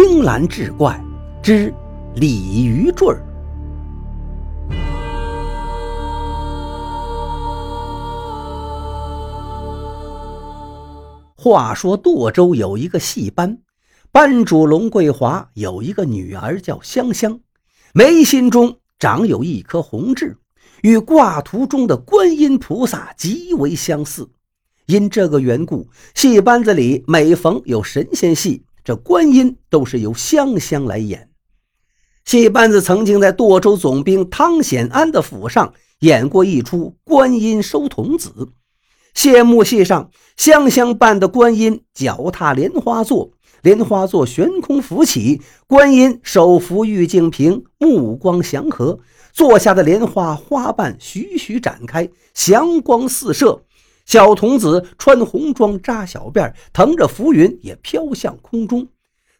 青蓝志怪之鲤鱼坠儿。话说舵州有一个戏班，班主龙桂华有一个女儿叫香香，眉心中长有一颗红痣，与挂图中的观音菩萨极为相似。因这个缘故，戏班子里每逢有神仙戏。这观音都是由香香来演。戏班子曾经在舵州总兵汤显安的府上演过一出《观音收童子》。谢幕戏上，香香扮的观音脚踏莲花座，莲花座悬空浮起，观音手扶玉净瓶，目光祥和，座下的莲花花瓣徐徐展开，祥光四射。小童子穿红装扎小辫，腾着浮云也飘向空中。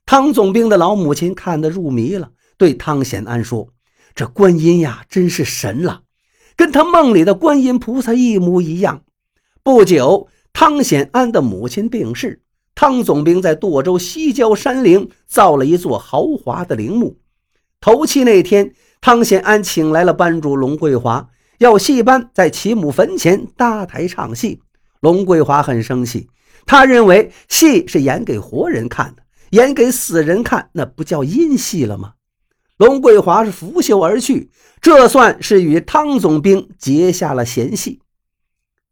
汤总兵的老母亲看得入迷了，对汤显安说：“这观音呀，真是神了，跟他梦里的观音菩萨一模一样。”不久，汤显安的母亲病逝，汤总兵在舵州西郊山陵造了一座豪华的陵墓。头七那天，汤显安请来了班主龙桂华。要戏班在其母坟前搭台唱戏，龙桂华很生气，他认为戏是演给活人看的，演给死人看那不叫阴戏了吗？龙桂华是拂袖而去，这算是与汤总兵结下了嫌隙。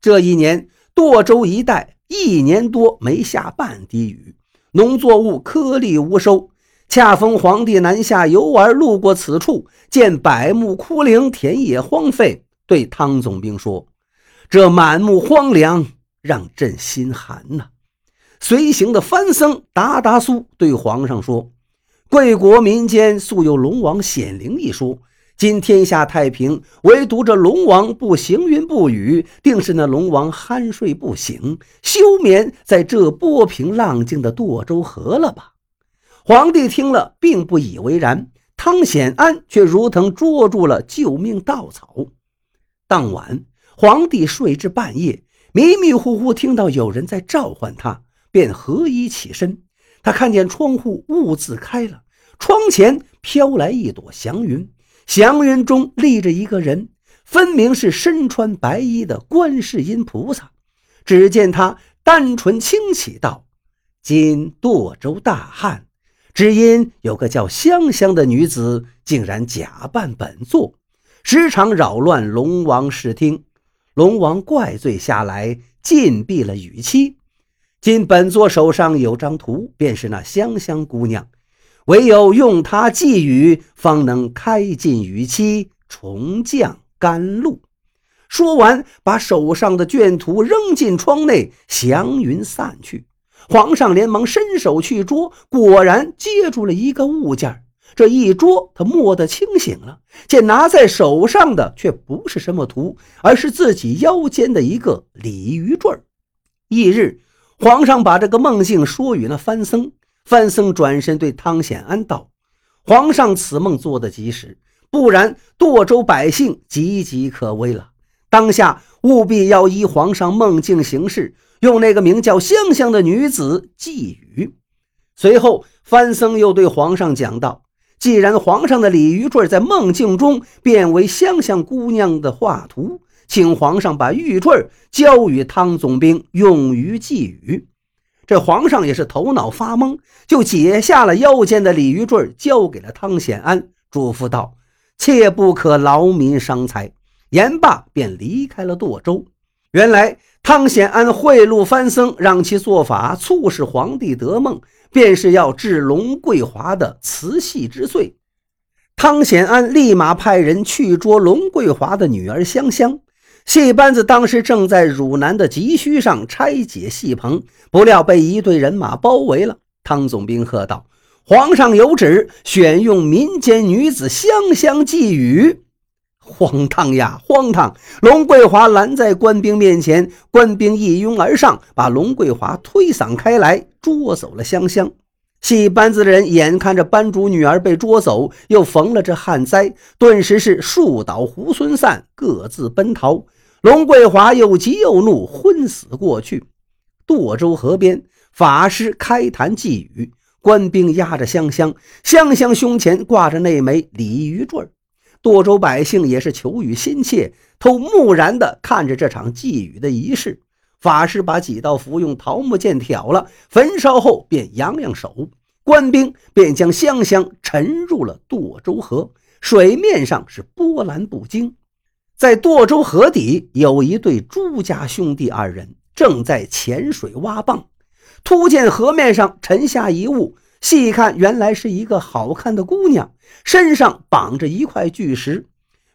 这一年，舵州一带一年多没下半滴雨，农作物颗粒无收。恰逢皇帝南下游玩，路过此处，见百木枯零，田野荒废。对汤总兵说：“这满目荒凉，让朕心寒呐。”随行的藩僧达达苏对皇上说：“贵国民间素有龙王显灵一说，今天下太平，唯独这龙王不行云不雨，定是那龙王酣睡不醒，休眠在这波平浪静的舵州河了吧？”皇帝听了，并不以为然，汤显安却如同捉住了救命稻草。当晚，皇帝睡至半夜，迷迷糊糊听到有人在召唤他，便合衣起身。他看见窗户兀自开了，窗前飘来一朵祥云，祥云中立着一个人，分明是身穿白衣的观世音菩萨。只见他单纯清启道：“今舵州大旱，只因有个叫香香的女子，竟然假扮本座。”时常扰乱龙王视听，龙王怪罪下来，禁闭了雨期。今本座手上有张图，便是那香香姑娘，唯有用它寄雨，方能开尽雨期，重降甘露。说完，把手上的卷图扔进窗内，祥云散去。皇上连忙伸手去捉，果然接住了一个物件这一捉，他蓦地清醒了，见拿在手上的却不是什么图，而是自己腰间的一个鲤鱼坠儿。翌日，皇上把这个梦境说与那范僧，范僧转身对汤显安道：“皇上此梦做得及时，不然舵州百姓岌岌可危了。当下务必要依皇上梦境行事，用那个名叫香香的女子寄语。”随后，范僧又对皇上讲道。既然皇上的鲤鱼坠在梦境中变为香香姑娘的画图，请皇上把玉坠交与汤总兵用于寄语。这皇上也是头脑发懵，就解下了腰间的鲤鱼坠，交给了汤显安，嘱咐道：“切不可劳民伤财。”言罢便离开了舵州。原来汤显安贿赂藩僧，让其做法促使皇帝得梦。便是要治龙桂华的慈禧之罪，汤显安立马派人去捉龙桂华的女儿香香。戏班子当时正在汝南的急需上拆解戏棚，不料被一队人马包围了。汤总兵喝道：“皇上有旨，选用民间女子香香寄语。”荒唐呀，荒唐！龙桂华拦在官兵面前，官兵一拥而上，把龙桂华推搡开来，捉走了香香。戏班子的人眼看着班主女儿被捉走，又逢了这旱灾，顿时是树倒猢狲散，各自奔逃。龙桂华又急又怒，昏死过去。舵州河边，法师开坛寄语，官兵押着香香，香香胸前挂着那枚鲤鱼坠垛州百姓也是求雨心切，都木然地看着这场祭雨的仪式。法师把几道符用桃木剑挑了，焚烧后便扬扬手，官兵便将香香沉入了垛州河。水面上是波澜不惊。在垛州河底有一对朱家兄弟二人正在潜水挖蚌，突见河面上沉下一物，细看原来是一个好看的姑娘，身上绑着一块巨石。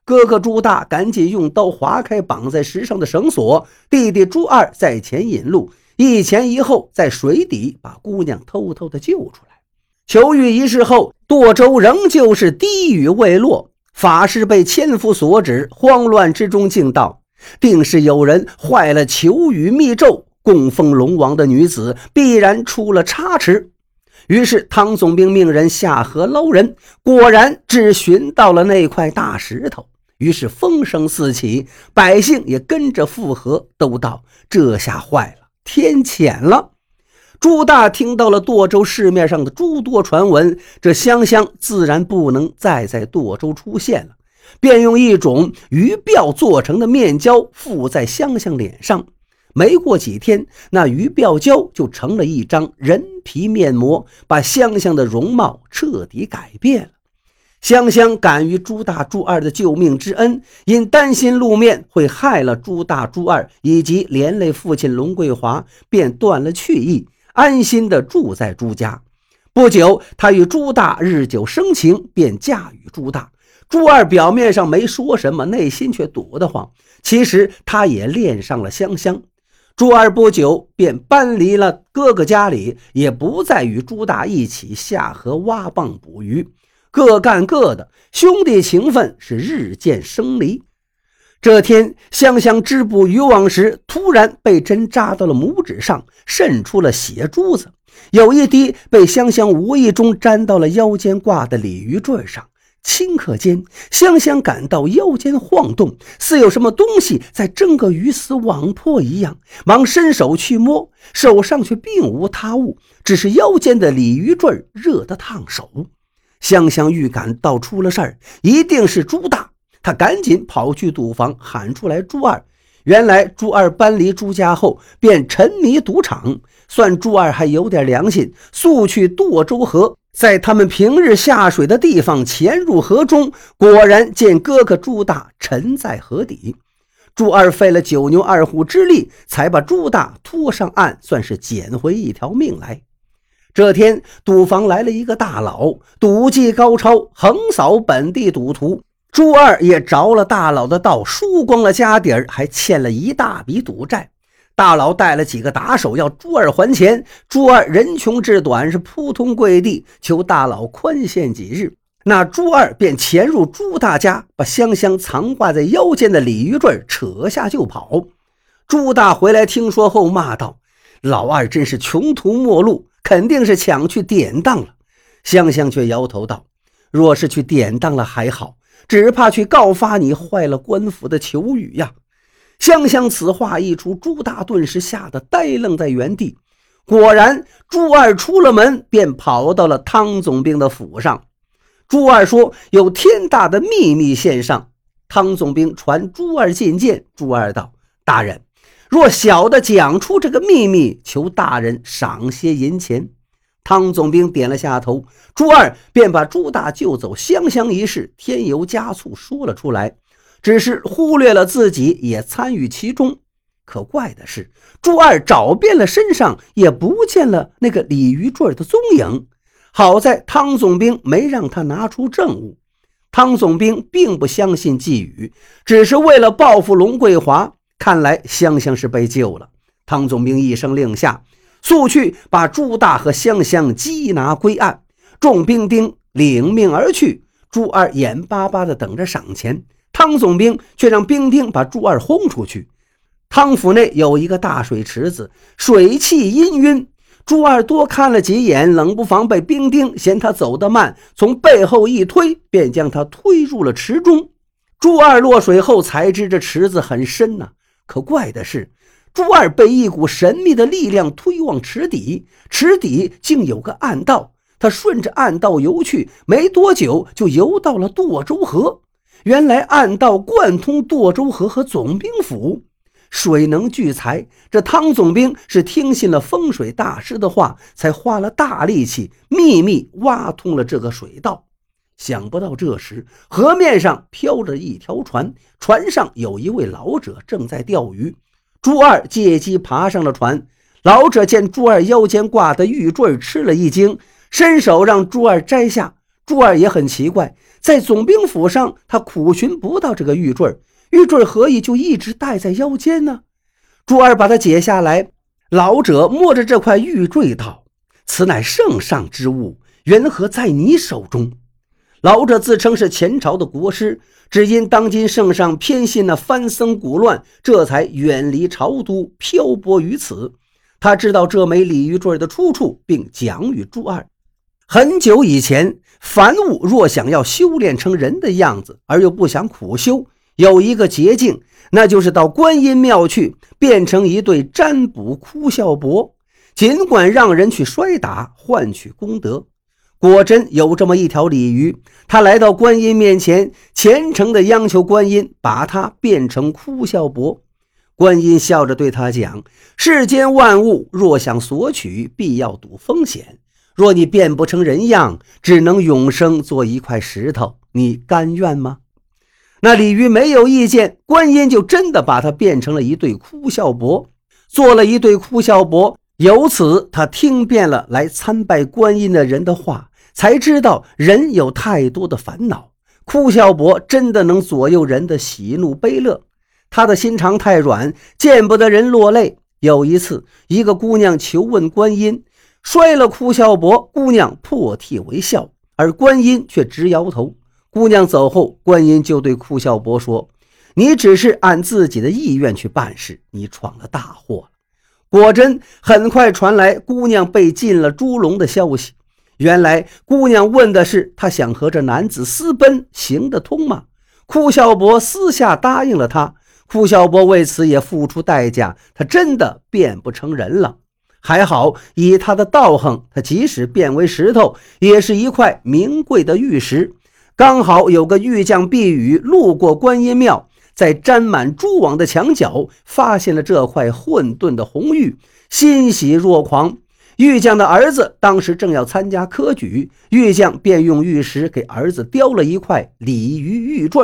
哥哥朱大赶紧用刀划开绑在石上的绳索，弟弟朱二在前引路，一前一后在水底把姑娘偷偷的救出来。求雨仪式后，舵舟仍旧是滴雨未落。法师被千夫所指，慌乱之中竟道：“定是有人坏了求雨密咒，供奉龙王的女子必然出了差池。”于是汤总兵命人下河捞人，果然只寻到了那块大石头。于是风声四起，百姓也跟着附和，都道：“这下坏了，天谴了。”朱大听到了舵州市面上的诸多传闻，这香香自然不能再在舵州出现了，便用一种鱼鳔做成的面胶敷在香香脸上。没过几天，那鱼鳔胶就成了一张人皮面膜，把香香的容貌彻底改变了。香香感于朱大、朱二的救命之恩，因担心露面会害了朱大、朱二以及连累父亲龙桂华，便断了去意。安心地住在朱家。不久，他与朱大日久生情，便嫁与朱大。朱二表面上没说什么，内心却堵得慌。其实他也恋上了香香。朱二不久便搬离了哥哥家里，也不再与朱大一起下河挖蚌捕鱼，各干各的，兄弟情分是日渐生离。这天，香香织布渔网时，突然被针扎到了拇指上，渗出了血珠子。有一滴被香香无意中沾到了腰间挂的鲤鱼坠上。顷刻间，香香感到腰间晃动，似有什么东西在争个鱼死网破一样，忙伸手去摸，手上却并无他物，只是腰间的鲤鱼坠热得烫手。香香预感到出了事儿，一定是朱大。他赶紧跑去赌房，喊出来朱二。原来朱二搬离朱家后，便沉迷赌场，算朱二还有点良心，速去舵州河，在他们平日下水的地方潜入河中，果然见哥哥朱大沉在河底。朱二费了九牛二虎之力，才把朱大拖上岸，算是捡回一条命来。这天，赌房来了一个大佬，赌技高超，横扫本地赌徒。朱二也着了大佬的道，输光了家底儿，还欠了一大笔赌债。大佬带了几个打手要朱二还钱，朱二人穷志短，是扑通跪地求大佬宽限几日。那朱二便潜入朱大家，把香香藏挂在腰间的鲤鱼坠扯下就跑。朱大回来听说后骂道：“老二真是穷途末路，肯定是抢去典当了。”香香却摇头道：“若是去典当了还好。”只怕去告发你坏了官府的求雨呀！香香此话一出，朱大顿时吓得呆愣在原地。果然，朱二出了门，便跑到了汤总兵的府上。朱二说：“有天大的秘密献上。”汤总兵传朱二觐见。朱二道：“大人，若小的讲出这个秘密，求大人赏些银钱。”汤总兵点了下头，朱二便把朱大救走香香一事添油加醋说了出来，只是忽略了自己也参与其中。可怪的是，朱二找遍了身上，也不见了那个鲤鱼坠的踪影。好在汤总兵没让他拿出证物。汤总兵并不相信季语，只是为了报复龙桂华。看来香香是被救了。汤总兵一声令下。速去把朱大和香香缉拿归案，众兵丁领命而去。朱二眼巴巴地等着赏钱，汤总兵却让兵丁把朱二轰出去。汤府内有一个大水池子，水气氤氲。朱二多看了几眼，冷不防被兵丁嫌他走得慢，从背后一推，便将他推入了池中。朱二落水后才知这池子很深呐，可怪的是。朱二被一股神秘的力量推往池底，池底竟有个暗道。他顺着暗道游去，没多久就游到了舵州河。原来暗道贯通舵州河和总兵府，水能聚财。这汤总兵是听信了风水大师的话，才花了大力气秘密挖通了这个水道。想不到这时河面上飘着一条船，船上有一位老者正在钓鱼。朱二借机爬上了船。老者见朱二腰间挂的玉坠，吃了一惊。伸手让朱二摘下，朱二也很奇怪，在总兵府上，他苦寻不到这个玉坠，玉坠何以就一直戴在腰间呢？朱二把它解下来，老者摸着这块玉坠道：“此乃圣上之物，缘何在你手中？”老者自称是前朝的国师，只因当今圣上偏信那藩僧古乱，这才远离朝都，漂泊于此。他知道这枚鲤鱼坠的出处，并讲与朱二。很久以前，凡物若想要修炼成人的样子，而又不想苦修，有一个捷径，那就是到观音庙去，变成一对占卜哭笑伯，尽管让人去摔打，换取功德。果真有这么一条鲤鱼，他来到观音面前，虔诚地央求观音把它变成哭笑伯。观音笑着对他讲：“世间万物若想索取，必要赌风险。”若你变不成人样，只能永生做一块石头，你甘愿吗？那鲤鱼没有意见，观音就真的把它变成了一对哭笑伯，做了一对哭笑伯。由此，他听遍了来参拜观音的人的话，才知道人有太多的烦恼，哭笑伯真的能左右人的喜怒悲乐。他的心肠太软，见不得人落泪。有一次，一个姑娘求问观音。摔了哭笑伯，姑娘破涕为笑，而观音却直摇头。姑娘走后，观音就对哭笑伯说：“你只是按自己的意愿去办事，你闯了大祸了。”果真，很快传来姑娘被禁了猪笼的消息。原来，姑娘问的是她想和这男子私奔，行得通吗？哭笑伯私下答应了她。哭笑伯为此也付出代价，他真的变不成人了。还好，以他的道行，他即使变为石头，也是一块名贵的玉石。刚好有个玉匠避雨路过观音庙，在沾满蛛网的墙角发现了这块混沌的红玉，欣喜若狂。玉匠的儿子当时正要参加科举，玉匠便用玉石给儿子雕了一块鲤鱼玉坠，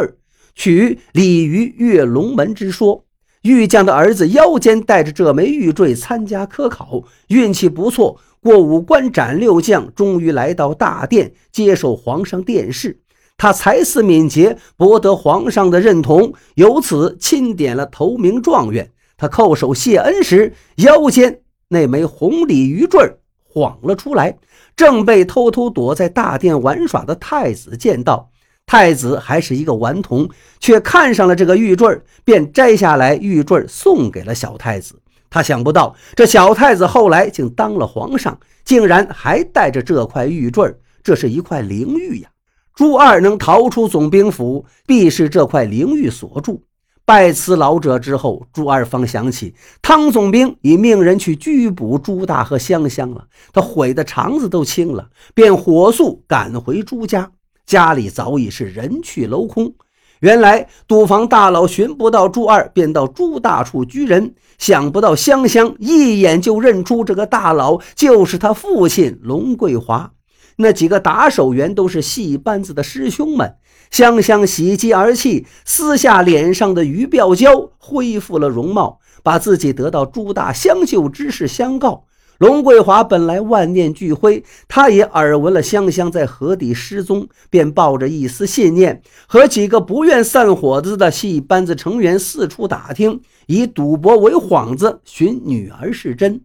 取鲤鱼跃龙门之说。玉匠的儿子腰间带着这枚玉坠参加科考，运气不错，过五关斩六将，终于来到大殿接受皇上殿试。他才思敏捷，博得皇上的认同，由此钦点了头名状元。他叩首谢恩时，腰间那枚红鲤鱼坠晃了出来，正被偷偷躲在大殿玩耍的太子见到。太子还是一个顽童，却看上了这个玉坠，便摘下来玉坠送给了小太子。他想不到，这小太子后来竟当了皇上，竟然还带着这块玉坠。这是一块灵玉呀！朱二能逃出总兵府，必是这块灵玉所助。拜辞老者之后，朱二方想起汤总兵已命人去拘捕朱大和香香了，他悔得肠子都青了，便火速赶回朱家。家里早已是人去楼空。原来赌坊大佬寻不到朱二，便到朱大处拘人。想不到香香一眼就认出这个大佬就是他父亲龙桂华。那几个打手员都是戏班子的师兄们。香香喜极而泣，撕下脸上的鱼鳔胶，恢复了容貌，把自己得到朱大相救之事相告。龙桂华本来万念俱灰，他也耳闻了香香在河底失踪，便抱着一丝信念，和几个不愿散伙子的戏班子成员四处打听，以赌博为幌子寻女儿是真。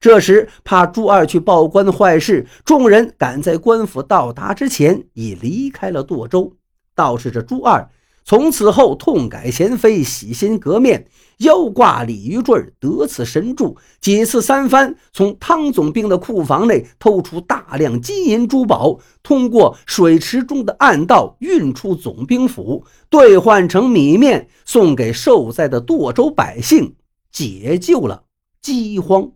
这时怕朱二去报官坏事，众人赶在官府到达之前已离开了舵州。倒是这朱二。从此后，痛改前非，洗心革面，腰挂鲤鱼坠，得此神助，几次三番从汤总兵的库房内偷出大量金银珠宝，通过水池中的暗道运出总兵府，兑换成米面，送给受灾的舵州百姓，解救了饥荒。